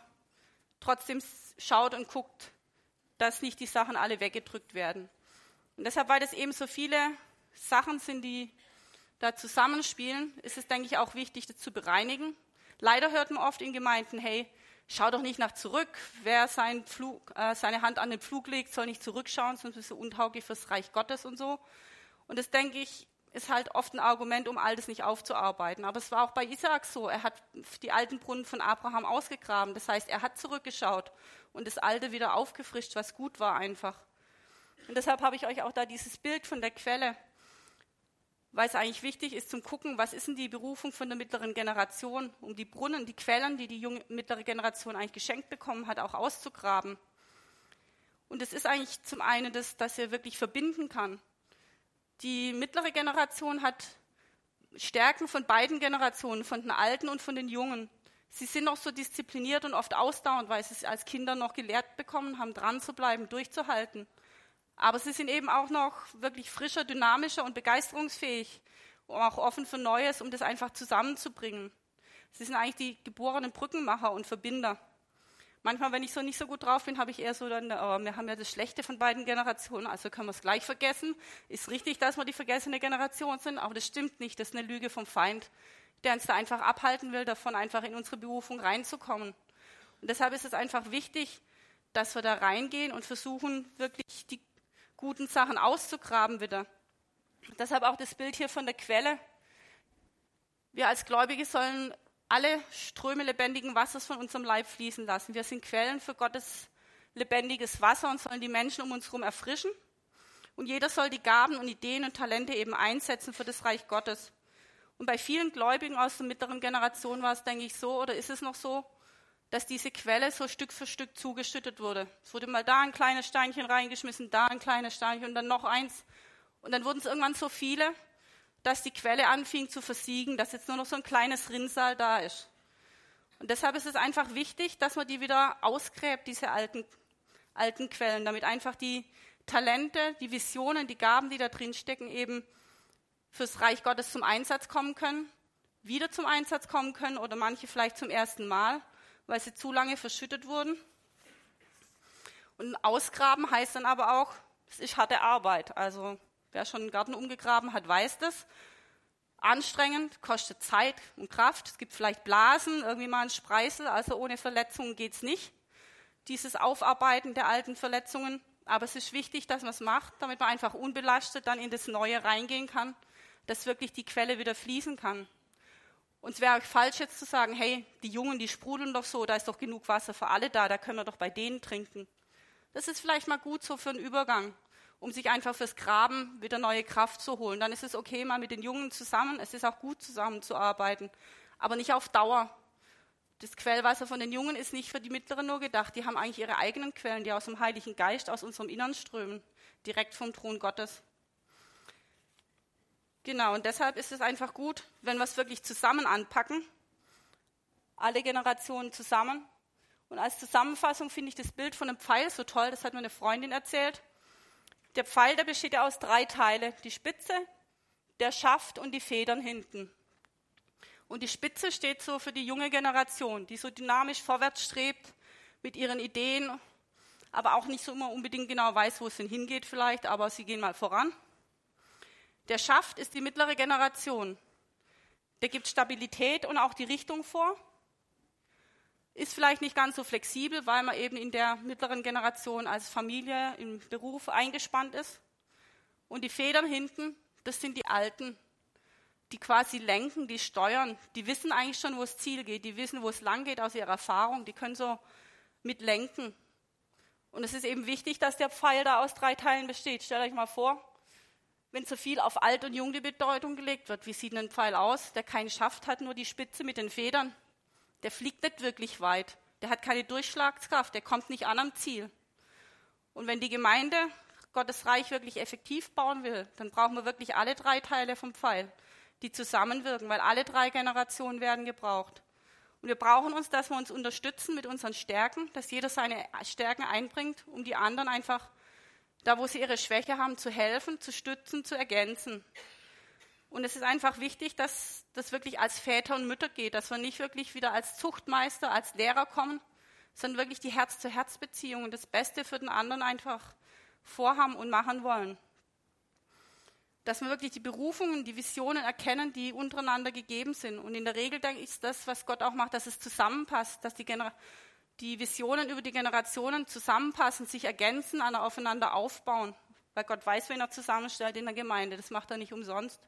trotzdem schaut und guckt, dass nicht die Sachen alle weggedrückt werden. Und deshalb, weil das eben so viele Sachen sind, die da zusammenspielen, ist es, denke ich, auch wichtig, das zu bereinigen. Leider hört man oft in Gemeinden, hey, schau doch nicht nach zurück. Wer sein Flug, äh, seine Hand an den Pflug legt, soll nicht zurückschauen, sonst ist er untauglich fürs Reich Gottes und so. Und das, denke ich, ist halt oft ein Argument, um all das nicht aufzuarbeiten. Aber es war auch bei Isaak so. Er hat die alten Brunnen von Abraham ausgegraben. Das heißt, er hat zurückgeschaut und das Alte wieder aufgefrischt, was gut war einfach. Und deshalb habe ich euch auch da dieses Bild von der Quelle, weil es eigentlich wichtig ist zum Gucken, was ist denn die Berufung von der mittleren Generation, um die Brunnen, die Quellen, die die junge mittlere Generation eigentlich geschenkt bekommen hat, auch auszugraben. Und es ist eigentlich zum einen, das, dass er wirklich verbinden kann. Die mittlere Generation hat Stärken von beiden Generationen, von den Alten und von den Jungen. Sie sind noch so diszipliniert und oft ausdauernd, weil sie es als Kinder noch gelehrt bekommen haben, dran zu bleiben, durchzuhalten. Aber sie sind eben auch noch wirklich frischer, dynamischer und begeisterungsfähig auch offen für Neues, um das einfach zusammenzubringen. Sie sind eigentlich die geborenen Brückenmacher und Verbinder. Manchmal, wenn ich so nicht so gut drauf bin, habe ich eher so dann, oh, wir haben ja das Schlechte von beiden Generationen, also können wir es gleich vergessen. Ist richtig, dass wir die vergessene Generation sind, aber das stimmt nicht. Das ist eine Lüge vom Feind, der uns da einfach abhalten will, davon einfach in unsere Berufung reinzukommen. Und deshalb ist es einfach wichtig, dass wir da reingehen und versuchen, wirklich die guten Sachen auszugraben wieder. Deshalb auch das Bild hier von der Quelle. Wir als Gläubige sollen alle Ströme lebendigen Wassers von unserem Leib fließen lassen. Wir sind Quellen für Gottes lebendiges Wasser und sollen die Menschen um uns herum erfrischen. Und jeder soll die Gaben und Ideen und Talente eben einsetzen für das Reich Gottes. Und bei vielen Gläubigen aus der mittleren Generation war es, denke ich, so oder ist es noch so, dass diese Quelle so Stück für Stück zugeschüttet wurde. Es wurde mal da ein kleines Steinchen reingeschmissen, da ein kleines Steinchen und dann noch eins. Und dann wurden es irgendwann so viele, dass die Quelle anfing zu versiegen, dass jetzt nur noch so ein kleines Rinnsal da ist. Und deshalb ist es einfach wichtig, dass man die wieder ausgräbt, diese alten, alten Quellen, damit einfach die Talente, die Visionen, die Gaben, die da drin stecken, eben fürs Reich Gottes zum Einsatz kommen können, wieder zum Einsatz kommen können oder manche vielleicht zum ersten Mal, weil sie zu lange verschüttet wurden. Und ausgraben heißt dann aber auch, es ist harte Arbeit. Also Wer schon einen Garten umgegraben hat, weiß das. Anstrengend, kostet Zeit und Kraft. Es gibt vielleicht Blasen, irgendwie mal ein Spreißel, also ohne Verletzungen geht es nicht. Dieses Aufarbeiten der alten Verletzungen. Aber es ist wichtig, dass man es macht, damit man einfach unbelastet dann in das Neue reingehen kann, dass wirklich die Quelle wieder fließen kann. Und es wäre falsch jetzt zu sagen, hey, die Jungen, die sprudeln doch so, da ist doch genug Wasser für alle da, da können wir doch bei denen trinken. Das ist vielleicht mal gut so für einen Übergang um sich einfach fürs Graben wieder neue Kraft zu holen. Dann ist es okay, mal mit den Jungen zusammen, es ist auch gut zusammenzuarbeiten, aber nicht auf Dauer. Das Quellwasser von den Jungen ist nicht für die Mittleren nur gedacht. Die haben eigentlich ihre eigenen Quellen, die aus dem Heiligen Geist, aus unserem Innern strömen, direkt vom Thron Gottes. Genau, und deshalb ist es einfach gut, wenn wir es wirklich zusammen anpacken, alle Generationen zusammen. Und als Zusammenfassung finde ich das Bild von einem Pfeil so toll, das hat mir eine Freundin erzählt. Der Pfeil, der besteht ja aus drei Teilen. Die Spitze, der Schaft und die Federn hinten. Und die Spitze steht so für die junge Generation, die so dynamisch vorwärts strebt mit ihren Ideen, aber auch nicht so immer unbedingt genau weiß, wo es denn hingeht vielleicht, aber sie gehen mal voran. Der Schaft ist die mittlere Generation. Der gibt Stabilität und auch die Richtung vor ist vielleicht nicht ganz so flexibel, weil man eben in der mittleren Generation als Familie im Beruf eingespannt ist. Und die Federn hinten, das sind die Alten, die quasi lenken, die steuern, die wissen eigentlich schon, wo das Ziel geht, die wissen, wo es lang geht aus ihrer Erfahrung, die können so mitlenken. Und es ist eben wichtig, dass der Pfeil da aus drei Teilen besteht. Stellt euch mal vor, wenn so viel auf alt und jung die Bedeutung gelegt wird, wie sieht ein Pfeil aus, der keinen Schaft hat, nur die Spitze mit den Federn der fliegt nicht wirklich weit. Der hat keine Durchschlagskraft, der kommt nicht an am Ziel. Und wenn die Gemeinde Gottes Reich wirklich effektiv bauen will, dann brauchen wir wirklich alle drei Teile vom Pfeil, die zusammenwirken, weil alle drei Generationen werden gebraucht. Und wir brauchen uns, dass wir uns unterstützen mit unseren Stärken, dass jeder seine Stärken einbringt, um die anderen einfach, da wo sie ihre Schwäche haben, zu helfen, zu stützen, zu ergänzen. Und es ist einfach wichtig, dass das wirklich als Väter und Mütter geht, dass wir nicht wirklich wieder als Zuchtmeister, als Lehrer kommen, sondern wirklich die Herz-zu-Herz-Beziehung und das Beste für den anderen einfach vorhaben und machen wollen. Dass wir wirklich die Berufungen, die Visionen erkennen, die untereinander gegeben sind. Und in der Regel, denke ich, ist das, was Gott auch macht, dass es zusammenpasst, dass die, Gener die Visionen über die Generationen zusammenpassen, sich ergänzen, aufeinander aufbauen. Weil Gott weiß, wen er zusammenstellt in der Gemeinde. Das macht er nicht umsonst.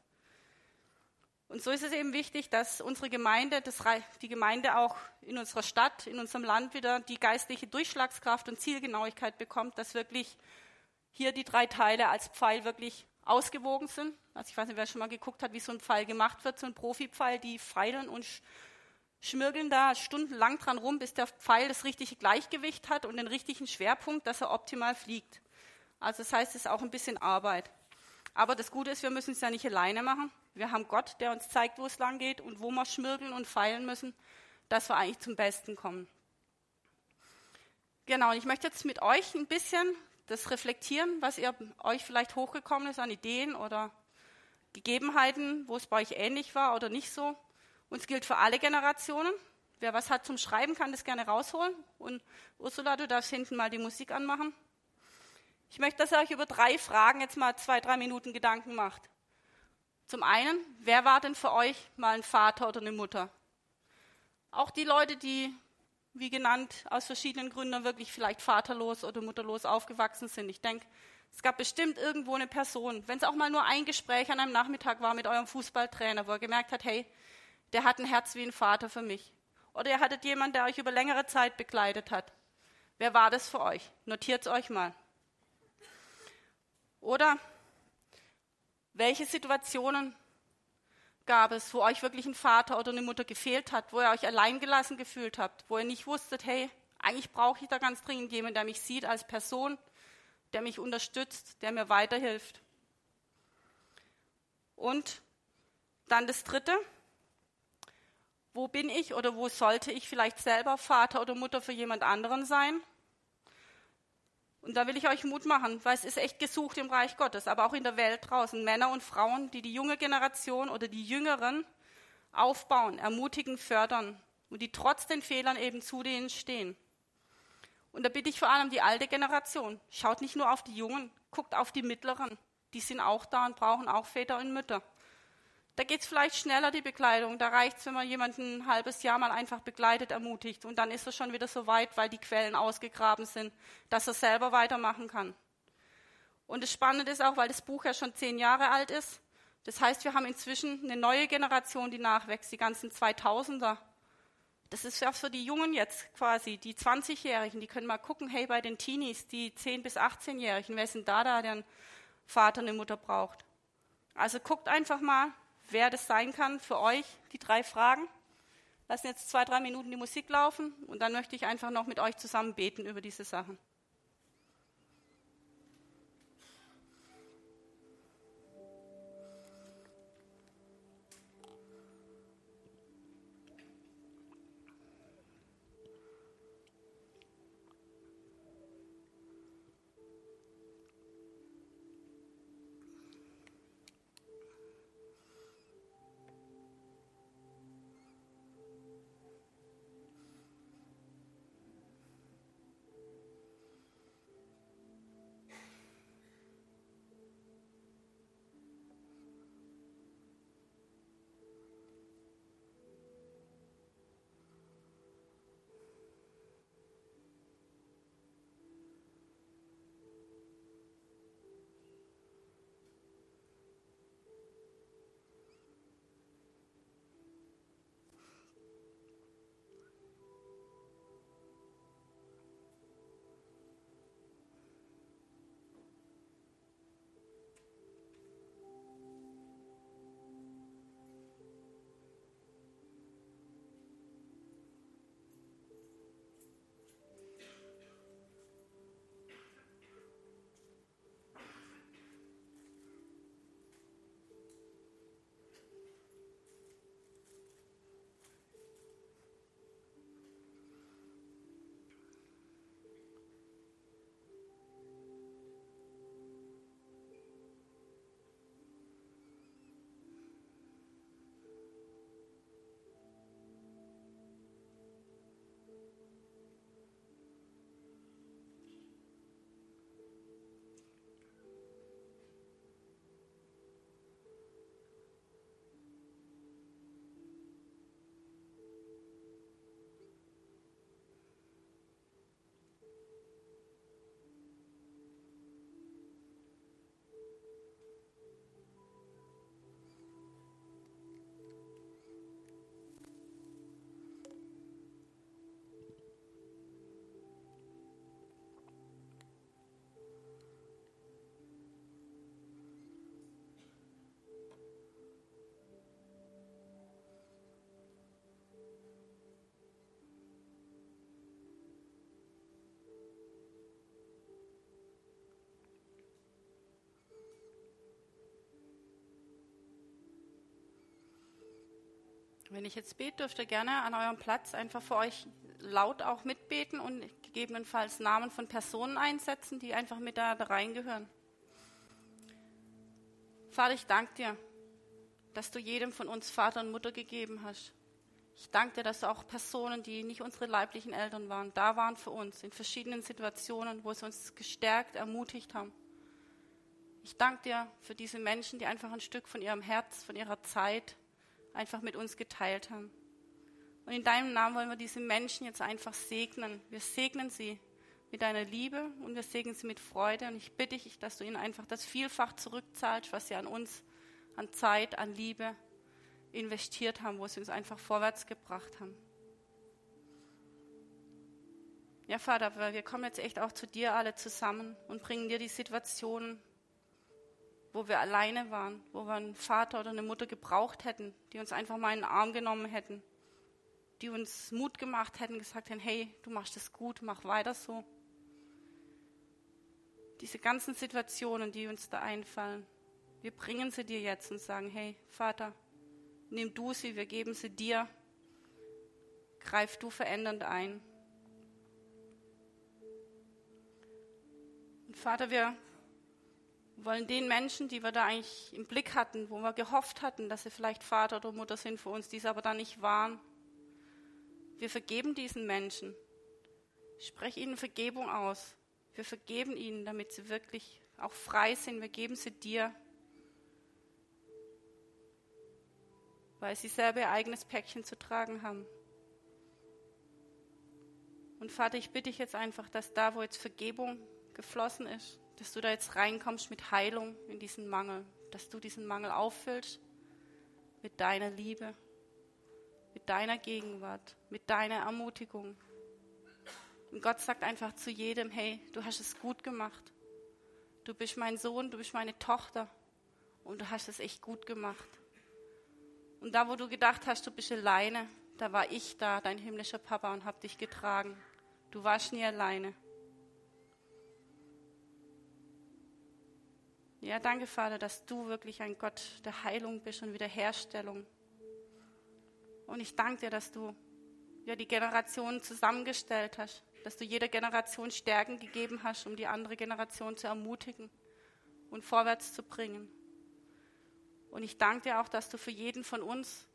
Und so ist es eben wichtig, dass unsere Gemeinde, das, die Gemeinde auch in unserer Stadt, in unserem Land wieder die geistliche Durchschlagskraft und Zielgenauigkeit bekommt, dass wirklich hier die drei Teile als Pfeil wirklich ausgewogen sind. Also ich weiß nicht, wer schon mal geguckt hat, wie so ein Pfeil gemacht wird, so ein Profipfeil, die feilen und schmirgeln da stundenlang dran rum, bis der Pfeil das richtige Gleichgewicht hat und den richtigen Schwerpunkt, dass er optimal fliegt. Also das heißt, es ist auch ein bisschen Arbeit. Aber das Gute ist, wir müssen es ja nicht alleine machen. Wir haben Gott, der uns zeigt, wo es lang geht und wo wir schmirgeln und feilen müssen, dass wir eigentlich zum Besten kommen. Genau, und ich möchte jetzt mit euch ein bisschen das reflektieren, was ihr euch vielleicht hochgekommen ist an Ideen oder Gegebenheiten, wo es bei euch ähnlich war oder nicht so. Und es gilt für alle Generationen. Wer was hat zum Schreiben, kann das gerne rausholen. Und Ursula, du darfst hinten mal die Musik anmachen. Ich möchte, dass ihr euch über drei Fragen jetzt mal zwei, drei Minuten Gedanken macht. Zum einen, wer war denn für euch mal ein Vater oder eine Mutter? Auch die Leute, die, wie genannt, aus verschiedenen Gründen wirklich vielleicht vaterlos oder mutterlos aufgewachsen sind. Ich denke, es gab bestimmt irgendwo eine Person, wenn es auch mal nur ein Gespräch an einem Nachmittag war mit eurem Fußballtrainer, wo er gemerkt hat, hey, der hat ein Herz wie ein Vater für mich. Oder ihr hattet jemanden, der euch über längere Zeit begleitet hat. Wer war das für euch? Notiert es euch mal. Oder welche Situationen gab es, wo euch wirklich ein Vater oder eine Mutter gefehlt hat, wo ihr euch alleingelassen gefühlt habt, wo ihr nicht wusstet, hey, eigentlich brauche ich da ganz dringend jemanden, der mich sieht als Person, der mich unterstützt, der mir weiterhilft. Und dann das Dritte, wo bin ich oder wo sollte ich vielleicht selber Vater oder Mutter für jemand anderen sein? Und da will ich euch Mut machen, weil es ist echt gesucht im Reich Gottes, aber auch in der Welt draußen. Männer und Frauen, die die junge Generation oder die Jüngeren aufbauen, ermutigen, fördern und die trotz den Fehlern eben zu denen stehen. Und da bitte ich vor allem die alte Generation. Schaut nicht nur auf die Jungen, guckt auf die Mittleren. Die sind auch da und brauchen auch Väter und Mütter. Da geht es vielleicht schneller, die Bekleidung. Da reicht es, wenn man jemanden ein halbes Jahr mal einfach begleitet, ermutigt. Und dann ist er schon wieder so weit, weil die Quellen ausgegraben sind, dass er selber weitermachen kann. Und das Spannende ist auch, weil das Buch ja schon zehn Jahre alt ist. Das heißt, wir haben inzwischen eine neue Generation, die nachwächst, die ganzen 2000er. Das ist ja für die Jungen jetzt quasi, die 20-Jährigen, die können mal gucken, hey, bei den Teenies, die 10- bis 18-Jährigen, wer denn da, da, der einen Vater, eine Mutter braucht? Also guckt einfach mal, wer das sein kann für euch, die drei Fragen. Lassen jetzt zwei, drei Minuten die Musik laufen und dann möchte ich einfach noch mit euch zusammen beten über diese Sachen. Wenn ich jetzt bete, dürft ihr gerne an eurem Platz einfach für euch laut auch mitbeten und gegebenenfalls Namen von Personen einsetzen, die einfach mit da, reingehören. Vater, ich danke dir, dass du jedem von uns Vater und Mutter gegeben hast. Ich danke dir, dass auch Personen, die nicht unsere leiblichen Eltern waren, da waren für uns in verschiedenen Situationen, wo sie uns gestärkt, ermutigt haben. Ich danke dir für diese Menschen, die einfach ein Stück von ihrem Herz, von ihrer Zeit einfach mit uns geteilt haben. Und in deinem Namen wollen wir diese Menschen jetzt einfach segnen. Wir segnen sie mit deiner Liebe und wir segnen sie mit Freude. Und ich bitte dich, dass du ihnen einfach das vielfach zurückzahlst, was sie an uns, an Zeit, an Liebe investiert haben, wo sie uns einfach vorwärts gebracht haben. Ja, Vater, wir kommen jetzt echt auch zu dir alle zusammen und bringen dir die Situationen, wo wir alleine waren, wo wir einen Vater oder eine Mutter gebraucht hätten, die uns einfach mal in den Arm genommen hätten, die uns Mut gemacht hätten, gesagt hätten, hey, du machst es gut, mach weiter so. Diese ganzen Situationen, die uns da einfallen, wir bringen sie dir jetzt und sagen, hey, Vater, nimm du sie, wir geben sie dir. Greif du verändernd ein. Und Vater, wir wollen den Menschen, die wir da eigentlich im Blick hatten, wo wir gehofft hatten, dass sie vielleicht Vater oder Mutter sind für uns, die es aber da nicht waren, wir vergeben diesen Menschen. Sprech ihnen Vergebung aus. Wir vergeben ihnen, damit sie wirklich auch frei sind. Wir geben sie dir. weil sie selber ihr eigenes Päckchen zu tragen haben. Und Vater, ich bitte dich jetzt einfach, dass da, wo jetzt Vergebung geflossen ist, dass du da jetzt reinkommst mit Heilung in diesen Mangel, dass du diesen Mangel auffüllst mit deiner Liebe, mit deiner Gegenwart, mit deiner Ermutigung. Und Gott sagt einfach zu jedem, hey, du hast es gut gemacht. Du bist mein Sohn, du bist meine Tochter und du hast es echt gut gemacht. Und da, wo du gedacht hast, du bist alleine, da war ich da, dein himmlischer Papa, und hab dich getragen. Du warst nie alleine. Ja, danke, Vater, dass du wirklich ein Gott der Heilung bist und Wiederherstellung. Und ich danke dir, dass du ja die Generationen zusammengestellt hast, dass du jeder Generation Stärken gegeben hast, um die andere Generation zu ermutigen und vorwärts zu bringen. Und ich danke dir auch, dass du für jeden von uns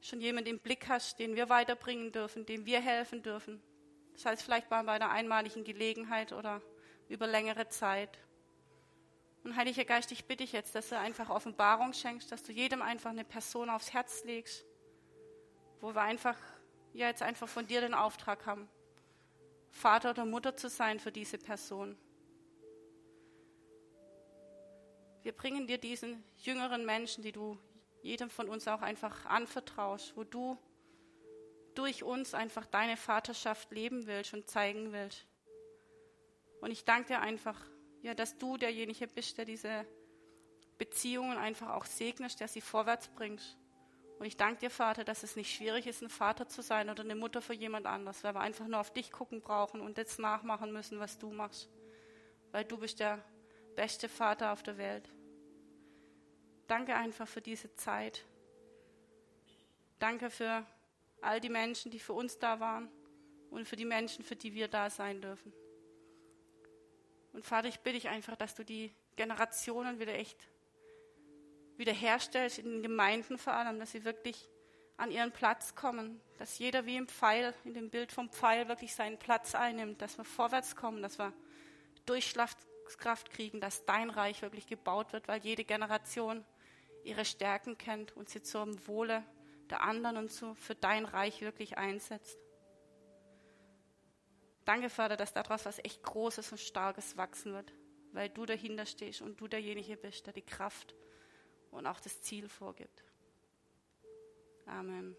schon jemanden im Blick hast, den wir weiterbringen dürfen, dem wir helfen dürfen. Das heißt vielleicht mal bei einer einmaligen Gelegenheit oder über längere Zeit. Und Heiliger Geist, ich bitte dich jetzt, dass du einfach Offenbarung schenkst, dass du jedem einfach eine Person aufs Herz legst, wo wir einfach, ja, jetzt einfach von dir den Auftrag haben, Vater oder Mutter zu sein für diese Person. Wir bringen dir diesen jüngeren Menschen, die du jedem von uns auch einfach anvertraust, wo du durch uns einfach deine Vaterschaft leben willst und zeigen willst. Und ich danke dir einfach, ja, dass du derjenige bist, der diese Beziehungen einfach auch segnest, der sie vorwärts bringt. Und ich danke dir, Vater, dass es nicht schwierig ist, ein Vater zu sein oder eine Mutter für jemand anders, weil wir einfach nur auf dich gucken brauchen und jetzt nachmachen müssen, was du machst. Weil du bist der beste Vater auf der Welt. Danke einfach für diese Zeit. Danke für all die Menschen, die für uns da waren und für die Menschen, für die wir da sein dürfen. Und Vater, ich bitte dich einfach, dass du die Generationen wieder echt wiederherstellst, in den Gemeinden vor allem, dass sie wirklich an ihren Platz kommen, dass jeder wie im Pfeil, in dem Bild vom Pfeil wirklich seinen Platz einnimmt, dass wir vorwärts kommen, dass wir Durchschlagskraft kriegen, dass dein Reich wirklich gebaut wird, weil jede Generation ihre Stärken kennt und sie zum Wohle der anderen und so für dein Reich wirklich einsetzt. Danke, Vater, dass daraus was echt Großes und Starkes wachsen wird, weil du dahinter stehst und du derjenige bist, der die Kraft und auch das Ziel vorgibt. Amen.